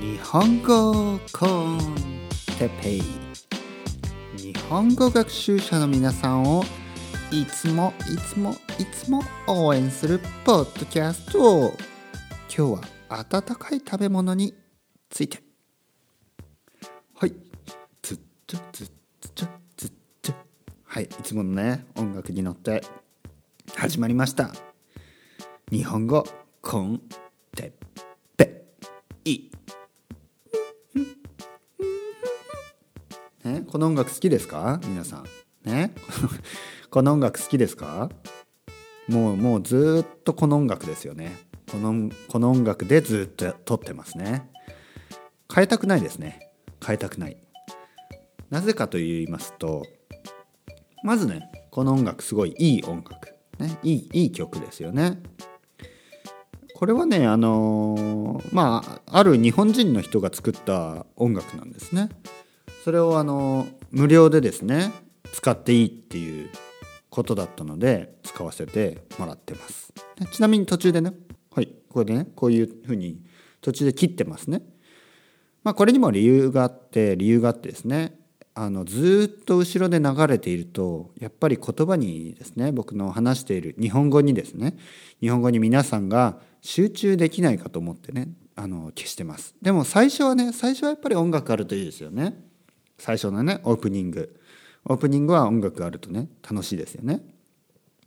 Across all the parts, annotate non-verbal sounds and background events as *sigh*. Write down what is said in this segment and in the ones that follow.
日本語コンテペイ。日本語学習者の皆さんをいつもいつもいつも応援するポッドキャスト。今日は温かい食べ物について。はい。つっちょつっちょつっちょはいいつものね音楽に乗って始まりました日本語コンこの音楽好きですか？皆さん。ね？*laughs* この音楽好きですか？もうもうずっとこの音楽ですよね。このこの音楽でずっと撮ってますね。変えたくないですね。変えたくない。なぜかと言いますとまずねこの音楽すごいいい音楽、ね、いいいい曲ですよね。これはねあのー、まあある日本人の人が作った音楽なんですね。それをあの無料でですね使っていいっていうことだったので使わせてもらってます。ちなみに途中でねはいこれでねこういうふうに途中で切ってますね。まあこれにも理由があって理由があってですねあのずっと後ろで流れているとやっぱり言葉にですね僕の話している日本語にですね日本語に皆さんが集中できないかと思ってねあの消してます。でも最初はね最初はやっぱり音楽あるといいですよね。最初のねオープニング。オープニングは音楽があるとね楽しいですよね。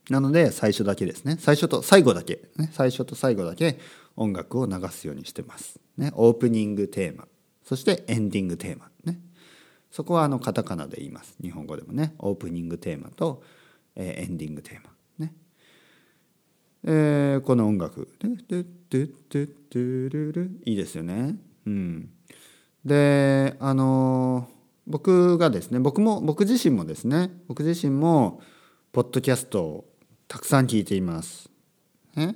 なので最初だけですね。最初と最後だけ、ね、最初と最後だけ音楽を流すようにしてます、ね、オープニングテーマ。そしてエンディングテーマ。ね。そこはあのカタカナで言います。日本語でもね。オープニングテーマと、えー、エンディングテーマ。ね。えー、この音楽。いいですよね。うん。であの僕がですね僕も僕自身もですね僕自身もポッドキャストをたくさん聞いています。ね。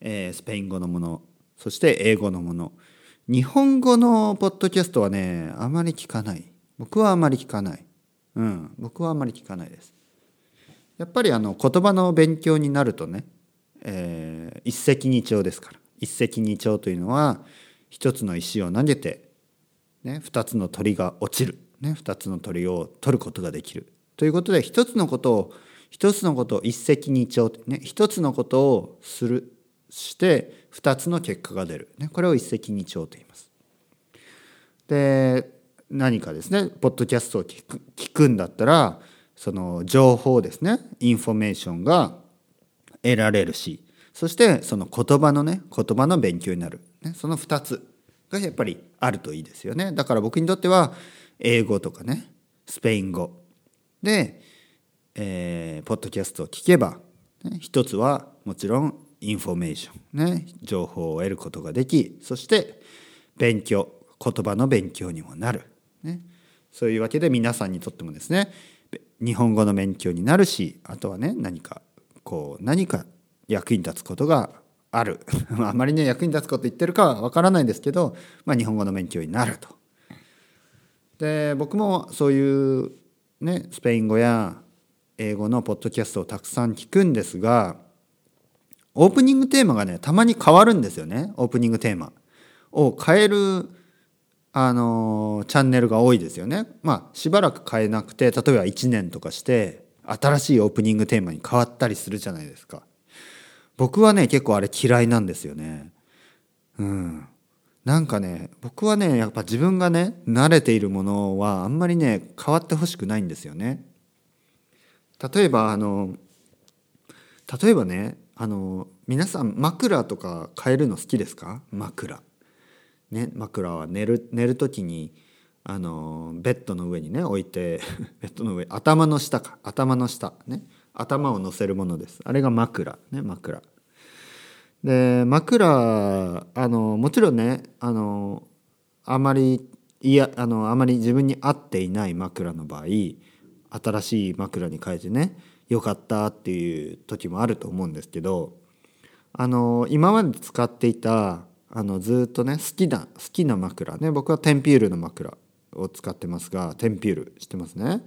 えー、スペイン語のものそして英語のもの。日本語のポッドキャストはねあまり聞かない。僕はあまり聞かない。うん。僕はあまり聞かないです。やっぱりあの言葉の勉強になるとね、えー、一石二鳥ですから。一石二鳥というのは一つの石を投げてね、2つの鳥が落ちる、ね、2つの鳥を取ることができる。ということで1つのことを1つのことを一石二鳥、ね、1つのことをするして2つの結果が出る、ね、これを一石二鳥と言います。で何かですねポッドキャストを聞く聞くんだったらその情報ですねインフォメーションが得られるしそしてその言葉のね言葉の勉強になる、ね、その2つがやっぱりあるといいですよね。だから僕にとっては英語とかねスペイン語。で、えー、ポッドキャストを聞けば、ね、一つはもちろんインフォメーション、ね、情報を得ることができそして勉強言葉の勉強にもなる、ね、そういうわけで皆さんにとってもですね日本語の勉強になるしあとはね何かこう何か役に立つことがある。*laughs* あまりね役に立つこと言ってるかは分からないんですけど、まあ、日本語の勉強になると。で僕もそういうねスペイン語や英語のポッドキャストをたくさん聞くんですがオープニングテーマがねたまに変わるんですよねオープニングテーマを変えるあのチャンネルが多いですよね。まあしばらく変えなくて例えば1年とかして新しいオープニングテーマに変わったりするじゃないですか。僕はね結構あれ嫌いなんですよねうんなんかね僕はねやっぱ自分がね慣れているものはあんまりね変わってほしくないんですよね。例えばあの例えばねあの皆さん枕とか変えるの好きですか？枕。ね枕は寝る寝る時にあのベッドの上にね置いて *laughs* ベッドの上頭の下か。頭の下。ね。頭を乗せるものです。あれが枕。ね枕。で枕あのもちろんねあのあまりいやあのあまり自分に合っていない枕の場合新しい枕に変えてねよかったっていう時もあると思うんですけどあの今まで使っていたあのずっとね好きな好きな枕ね僕はテンピュールの枕を使ってますがテンピュール知ってますね？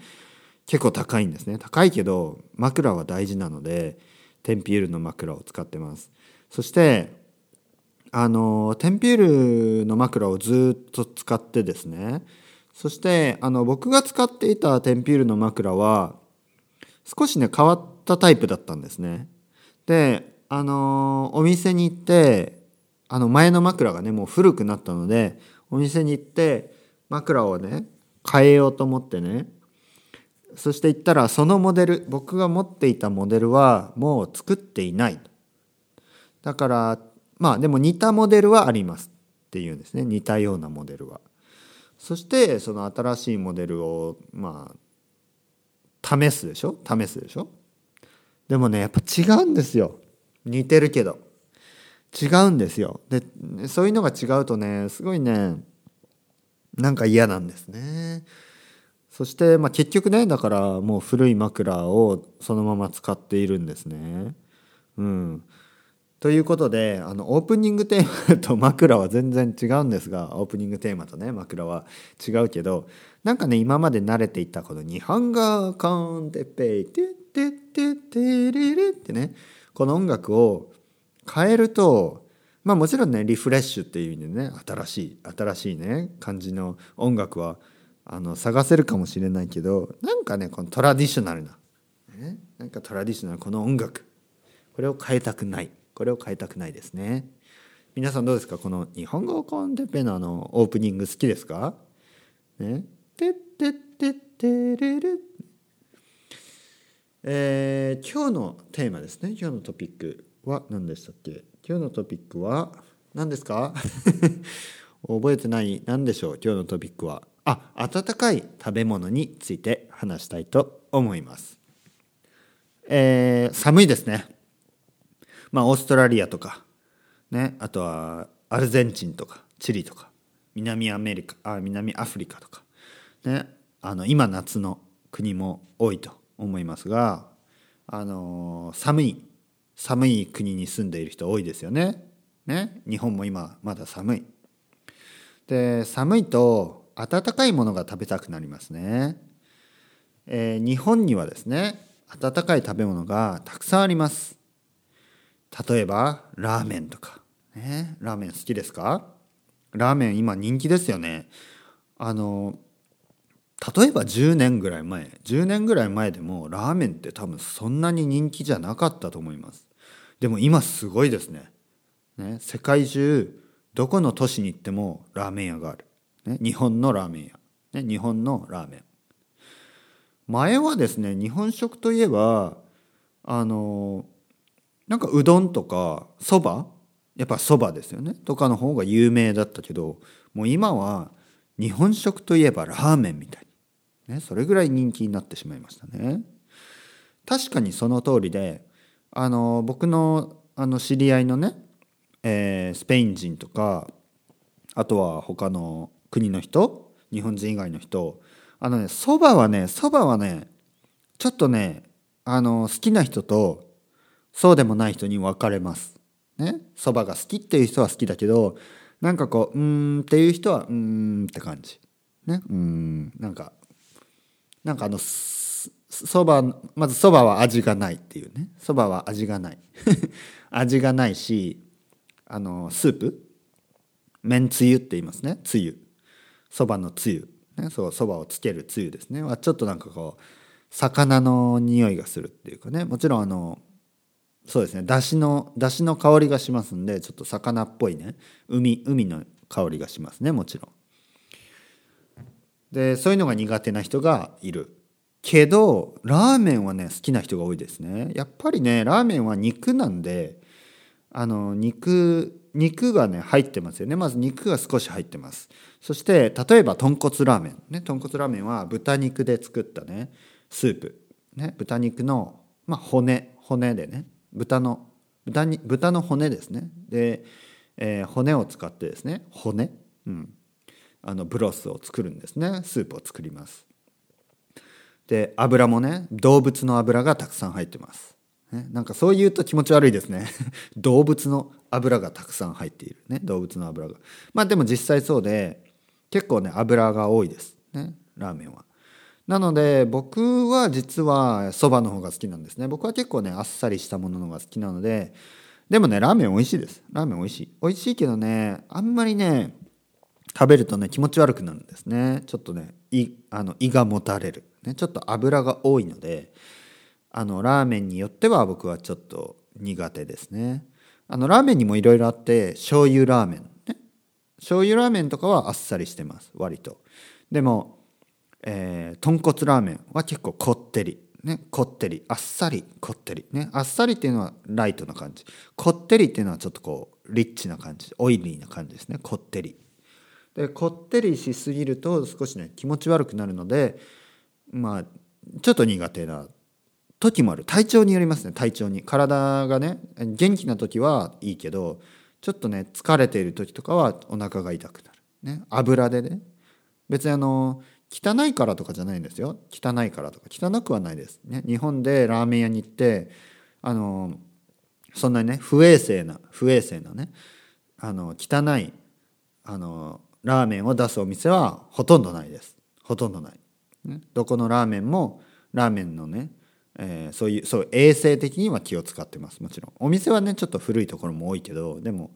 結構高いんですね。高いけど枕は大事なのでテンピュールの枕を使ってます。そしてあのテンピュールの枕をずっと使ってですね。そしてあの僕が使っていたテンピュールの枕は少しね変わったタイプだったんですね。であのお店に行ってあの前の枕がねもう古くなったのでお店に行って枕をね変えようと思ってね。そして行ったらそのモデル僕が持っていたモデルはもう作っていないだからまあでも似たモデルはありますっていうんですね。似たようなモデルは。そしてその新しいモデルをまあ試すでしょ？試すでしょ？でもねやっぱ違うんですよ。似てるけど。違うんですよ。でそういうのが違うとねすごいねなんか嫌なんですね。そして、まあ、結局ねだからもう古い枕をそのまま使っているんですね。うん。ということであのオープニングテーマと枕は全然違うんですがオープニングテーマとね枕は違うけどなんかね今まで慣れていたこの「日本語コンテペイテテテテレレ」ってねこの音楽を変えるとまあもちろんねリフレッシュっていう意味でね新しい新しいね感じの音楽はあの探せるかもしれないけどなんかねこのトラディショナルな、ね、なんかトラディショナルこの音楽これを変えたくないこれを変えたくないですね。皆さんどうですか？この日本語コンテペのあのオープニング好きですか？ね。てってってれれ。えー、今日のテーマですね。今日のトピックは何でしたっけ？今日のトピックは何ですか？*laughs* 覚えてない。何でしょう？今日のトピックは。あ温かい食べ物について話したいと思います。えー、寒いですね。まあオーストラリアとかねあとはアルゼンチンとかチリとか南アメリカあ南アフリカとかねあの今夏の国も多いと思いますがあの寒い寒い国に住んでいる人多いですよね。ね日本も今まだ寒い。で寒いと温かいものが食べたくなりますね。えー、日本にはですね温かい食べ物がたくさんあります。例えばラーメンとか、ね、ラーメン好きですか？ラーメン今人気ですよね。あの例えば10年ぐらい前10年ぐらい前でもラーメンって多分そんなに人気じゃなかったと思います。でも今すごいですね。ね？世界中どこの都市に行ってもラーメン屋がある。ね、日本のラーメン屋。ね、日本のラーメン。前はですね日本食といえばあのなんかうどんとかそばやっぱそばですよねとかの方が有名だったけどもう今は日本食といえばラーメンみたいに、ね、それぐらい人気になってしまいましたね。確かにその通りであの僕のあの知り合いのね、えー、スペイン人とかあとは他の国の人日本人以外の人あのねそばはねそばはねちょっとねあの好きな人とそうでもない人に分かれます。ね？そばが好きっていう人は好きだけどなんかこううんっていう人はうんって感じ。ね？うん。なんかなんかあのそばまずそばは味がないっていうね。そばは味がない。*laughs* 味がないしあのスープ？麺つゆって言いますね。つゆ。そばのつゆ。ね？そうそばをつけるつゆですね。はちょっとなんかこう魚の匂いがするっていうかね。もちろんあのそうですね。だしのだしの香りがしますんでちょっと魚っぽいね。海海の香りがしますねもちろん。でそういうのが苦手な人がいる。けどラーメンはね好きな人が多いですね。やっぱりねラーメンは肉なんであの肉肉がね入ってますよね。まず肉が少し入ってます。そして例えば豚骨ラーメン。ね豚骨ラーメンは豚肉で作ったねスープ。ね豚肉の、まあ、骨骨でね。豚の豚に豚の骨ですね。で、えー、骨を使ってですね骨、うん、あのブロスを作るんですね。スープを作ります。で油もね動物の油がたくさん入ってます、ね、なんかそう言うと気持ち悪いですね。*laughs* 動物の油がたくさん入っているね。動物の油が。まあでも実際そうで結構ね油が多いです。ねラーメンは。なので僕は実はそばの方が好きなんですね。僕は結構ねあっさりしたものの方が好きなのででもねラーメン美味しいです。ラーメン美味しい。美味しいけどねあんまりね食べるとね気持ち悪くなるんですね。ちょっとね胃あの胃がもたれる、ね、ちょっと油が多いのであのラーメンによっては僕はちょっと苦手ですね。あのラーメンにもいろいろあって醤油ラーメンね。醤油ラーメンとかはあっさりしてます割と。でも、えー、豚骨ラーメンは結構こってり。ねこってり。あっさりこってり。ねあっさりっていうのはライトな感じ。こってりっていうのはちょっとこうリッチな感じ。オイリーな感じですね。こってり。でこってりしすぎると少しね気持ち悪くなるのでまあちょっと苦手な時もある。体調によりますね体調に。体がね元気な時はいいけどちょっとね疲れている時とかはお腹が痛くなる、ね、油でね。別にあの汚いからとかじゃないんですよ。汚いからとか。汚くはないです、ね、日本でラーメン屋に行ってあのそんなにね不衛生な不衛生なねあの汚いあのラーメンを出すお店はほとんどないです。ほとんどない、ね、どこのラーメンもラーメンのねえー、そういうそう衛生的には気を使ってます。もちろん。お店はねちょっと古いところも多いけどでも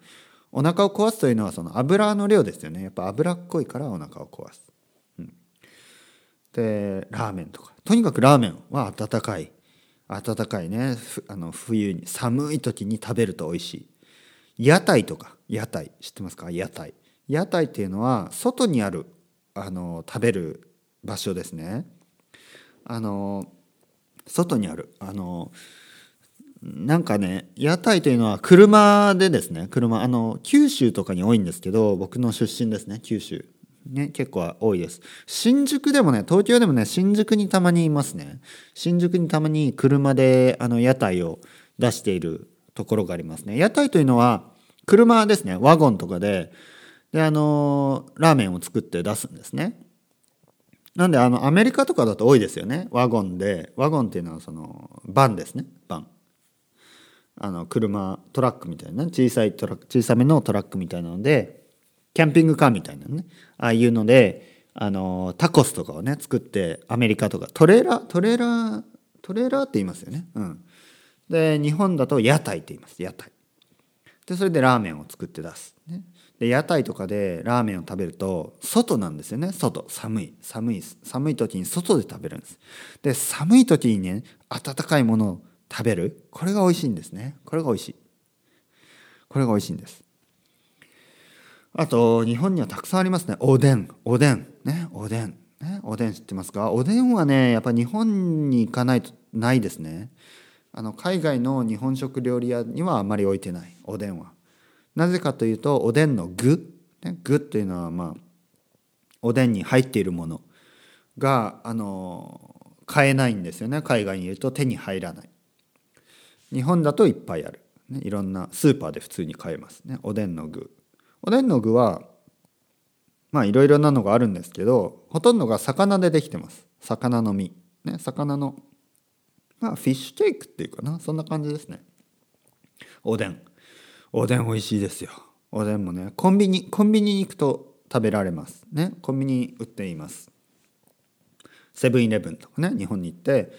お腹を壊すというのはその油の量ですよね。やっぱ脂っこいからお腹を壊す、でラーメンとか。とにかくラーメンは温かい。温かいね。あの冬に寒い時に食べると美味しい。屋台とか屋台。知ってますか？屋台。屋台っていうのは外にあるあの食べる場所ですね。あの外にある。あのなんかね屋台というのは車でですね。車あの九州とかに多いんですけど僕の出身ですね九州。ね結構多いです。新宿でもね東京でもね新宿にたまにいますね。新宿にたまに車であの屋台を出しているところがありますね。屋台というのは車ですね。ワゴンとかでであのラーメンを作って出すんですね。なんであのアメリカとかだと多いですよね。ワゴンでワゴンっていうのはそのバンですね。バン。あの車トラックみたいな小さいトラック小さめのトラックみたいなのでキャンピングカーみたいなね。ああいうのであのタコスとかをね作ってアメリカとか。トレーラートレーラートレーラーって言いますよね。うん。で日本だと屋台って言います。屋台。でそれでラーメンを作って出す、ね、で屋台とかでラーメンを食べると外なんですよね。外。寒い。寒い寒い時に外で食べるんです。で寒い時にね温かいものを食べる。これが美味しいんですね。これが美味しい。これが美味しいんです。あと日本にはたくさんありますね。おでん。おでん。ね。おでん。ね。おでん知ってますか？おでんはねやっぱ日本に行かないとないですね。あの海外の日本食料理屋にはあまり置いてない。おでんは。なぜかというとおでんの具、ね、具っていうのはまあおでんに入っているもの。があの買えないんですよね。海外にいると手に入らない。日本だといっぱいある、ね、いろんなスーパーで普通に買えますね。おでんの具。おでんの具はまあいろいろなのがあるんですけどほとんどが魚でできてます。魚の身。ね魚のまあフィッシュケークっていうかな。そんな感じですね。おでん。おでん美味しいですよ。おでんもねコンビニコンビニに行くと食べられます。ねコンビニに売っています。セブンイレブンとかね日本に行って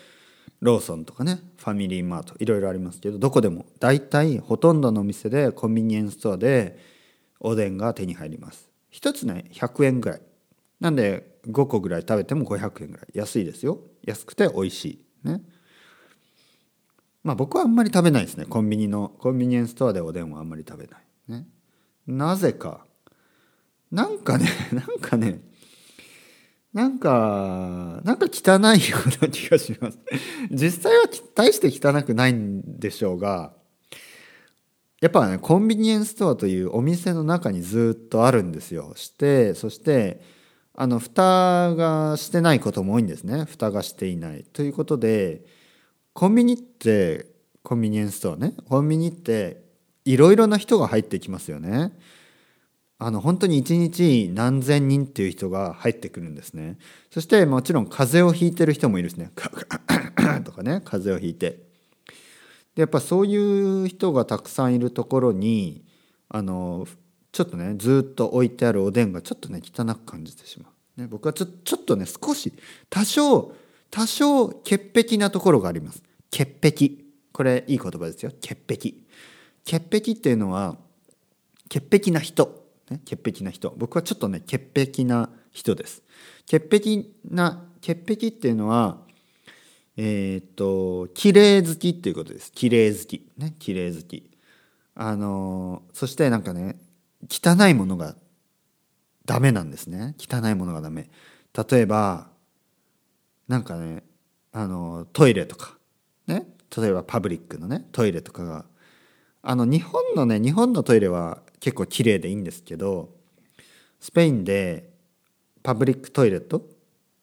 ローソンとかねファミリーマートいろいろありますけどどこでも大体ほとんどのお店でコンビニエンスストアでおでんが手に入ります。一つね100円ぐらい。なんで5個ぐらい食べても500円ぐらい。安いですよ。安くて美味しい。ね。まあ僕はあんまり食べないですね。コンビニのコンビニエンスストアでおでんはあんまり食べない。ね。なぜか。なんかね *laughs* なんかねなんかなんか汚いような気がします。実際は大して汚くないんでしょうがやっぱねコンビニエンスストアというお店の中にずっとあるんですよ。してそしてあの蓋がしてないことも多いんですね。蓋がしていない。ということでコンビニってコンビニエンスストアね。コンビニっていろいろな人が入ってきますよね。あの本当に一日何千人っていう人が入ってくるんですね。そしてもちろん風邪をひいてる人もいるですね。*coughs* とかね。風邪をひいて。でやっぱそういう人がたくさんいるところにあのちょっとねずっと置いてあるおでんがちょっとね汚く感じてしまう、ね、僕はちょちょっとね少し多少多少潔癖なところがあります。潔癖。これいい言葉ですよ。潔癖。潔癖っていうのは潔癖な人、ね、潔癖な人。僕はちょっとね潔癖な人です。潔癖な潔癖っていうのはえっ、と綺麗好きっていうことです。綺麗好き。ね綺麗好き。あのそしてなんかね汚いものがダメなんですね。汚いものがダメ。例えばなんかねあのトイレとか。ね例えばパブリックのねトイレとかが。あの日本のね日本のトイレは結構綺麗でいいんですけどスペインで public toilet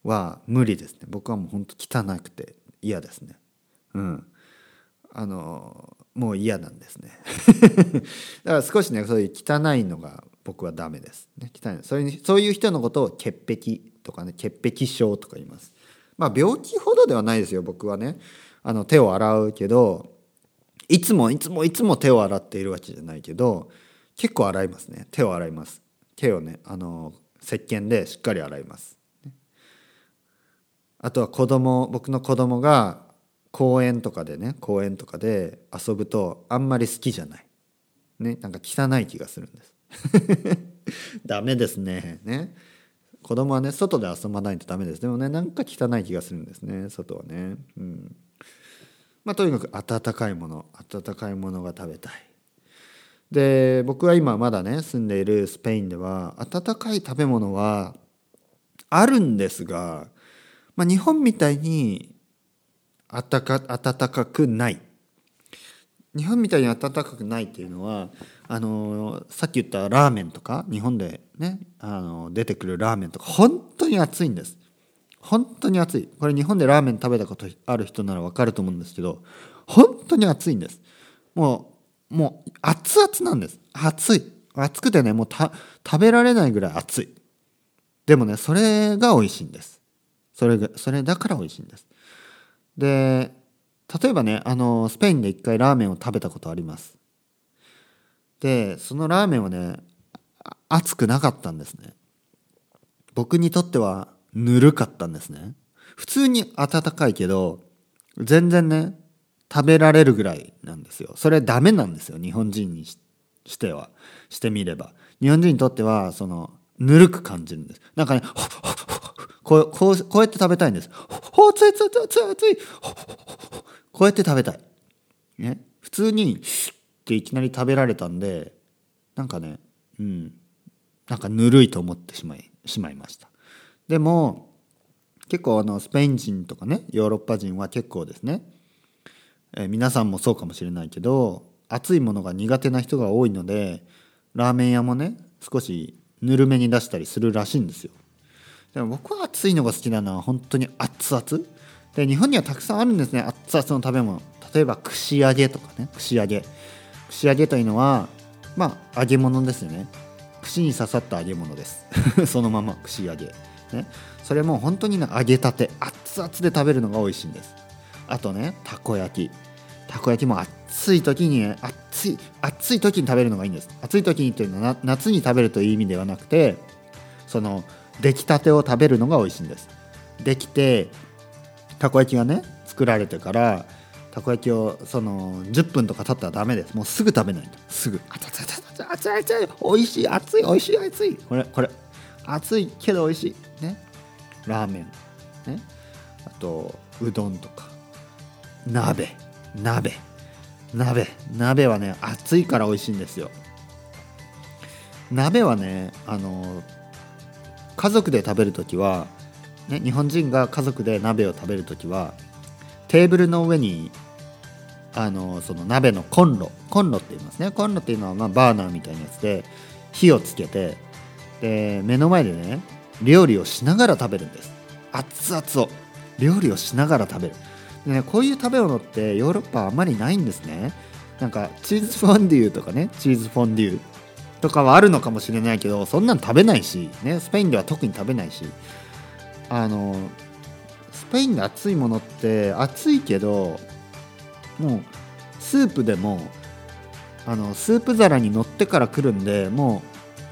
は無理ですね。僕はもうほんと汚くて。嫌ですね。うん。あのもう嫌なんですね。*laughs* だから少しねそういう汚いのが僕はダメです、ね、汚い。そういうそういう人のことを潔癖とかね潔癖症とか言います。まあ病気ほどではないですよ僕はね。あの手を洗うけどいつもいつもいつも手を洗っているわけじゃないけど結構洗いますね。手を洗います。手をねあの石鹸でしっかり洗いますあとは子供僕の子供が公園とかでね公園とかで遊ぶとあんまり好きじゃない。ねなんか汚い気がするんです。*laughs* ダメですね。ね。子供はね外で遊ばないとダメです。でもねなんか汚い気がするんですね。外はね。うん。まあとにかく温かいもの温かいものが食べたい。で僕は今まだね住んでいるスペインでは温かい食べ物はあるんですが、まあ、日本みたいにあたか温かくない。日本みたいに暖かくないっていうのはあのさっき言ったラーメンとか日本でねあの出てくるラーメンとか本当に熱いんです。本当に熱い。これ日本でラーメン食べたことある人なら分かると思うんですけど本当に熱いんです。もうもう熱々なんです。熱い。熱くてねもう食べられないぐらい熱い。でもねそれが美味しいんです。それがそれだから美味しいんです。で例えばねあのスペインで一回ラーメンを食べたことあります。でそのラーメンはね熱くなかったんですね。僕にとってはぬるかったんですね。普通に温かいけど全然ね食べられるぐらいなんですよ。それダメなんですよ日本人にしては。してみれば。日本人にとってはそのぬるく感じるんです。なんかねこうこうこうやって食べたいんです。ほ熱い熱い熱い熱いこうやって食べたい。ね。普通にっていきなり食べられたんでなんかねうん。なんかぬるいと思ってしまいしまいました。でも結構あのスペイン人とかねヨーロッパ人は結構ですね、えー、皆さんもそうかもしれないけど熱いものが苦手な人が多いのでラーメン屋もね少しぬるめに出したりするらしいんですよ。でも僕は熱いのが好きなのは本当に熱々。で日本にはたくさんあるんですね。熱々の食べ物。例えば串揚げとかね。串揚げ。串揚げというのはまあ揚げ物ですよね。串に刺さった揚げ物です。*laughs* そのまま串揚げ。ね。それも本当に揚げたて。熱々で食べるのが美味しいんです。あとねたこ焼き。たこ焼きも暑い時にね暑い暑い時に食べるのがいいんです。暑い時にというのは夏に食べるという意味ではなくてその出来たてを食べるのが美味しいんです。できてたこ焼きがね作られてからたこ焼きをその10分とか経ったらダメです。もうすぐ食べないと。すぐ。熱い熱い熱い熱い熱い。美味しい。熱い美味しい熱い。これこれ。熱いけど美味しい。ね。ラーメン。ね。あとうどんとか。鍋。鍋。鍋。鍋はね熱いから美味しいんですよ。鍋はねあの家族で食べる時は、ね、日本人が家族で鍋を食べる時はテーブルの上にあのその鍋のコンロコンロって言いますね。コンロっていうのはまバーナーみたいなやつで火をつけてで目の前でね料理をしながら食べるんです。熱々を。料理をしながら食べる。で、ね、こういう食べ物ってヨーロッパあまりないんですね。なんかチーズフォンデュとかねチーズフォンデュとかはあるのかもしれないけどそんなん食べないし、ね、スペインでは特に食べないし。あのスペインで熱いものって熱いけどもうスープでもあのスープ皿に乗ってから来るんでも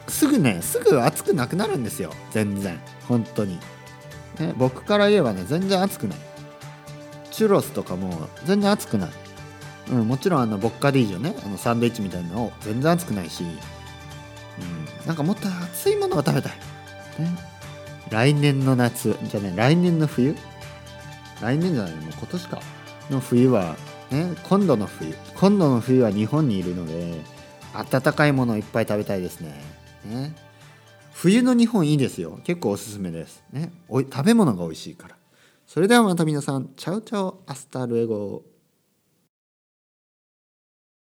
うすぐねすぐ熱くなくなるんですよ。全然。本当に、ね、僕から言えばね全然熱くない。チュロスとかも全然熱くない。うん、もちろんあのボッカディージョねあのサンドイッチみたいなの全然熱くないし、うん、なんかもっと熱いものが食べたい、ね、来年の夏。じゃね来年の冬。来年じゃないもう今年か。の冬は、ね、今度の冬。今度の冬は日本にいるので温かいものをいっぱい食べたいですね。ね。冬の日本いいですよ。結構おすすめです。ね。おい食べ物が美味しいから。それではまた皆さん。 Chao chao hasta luego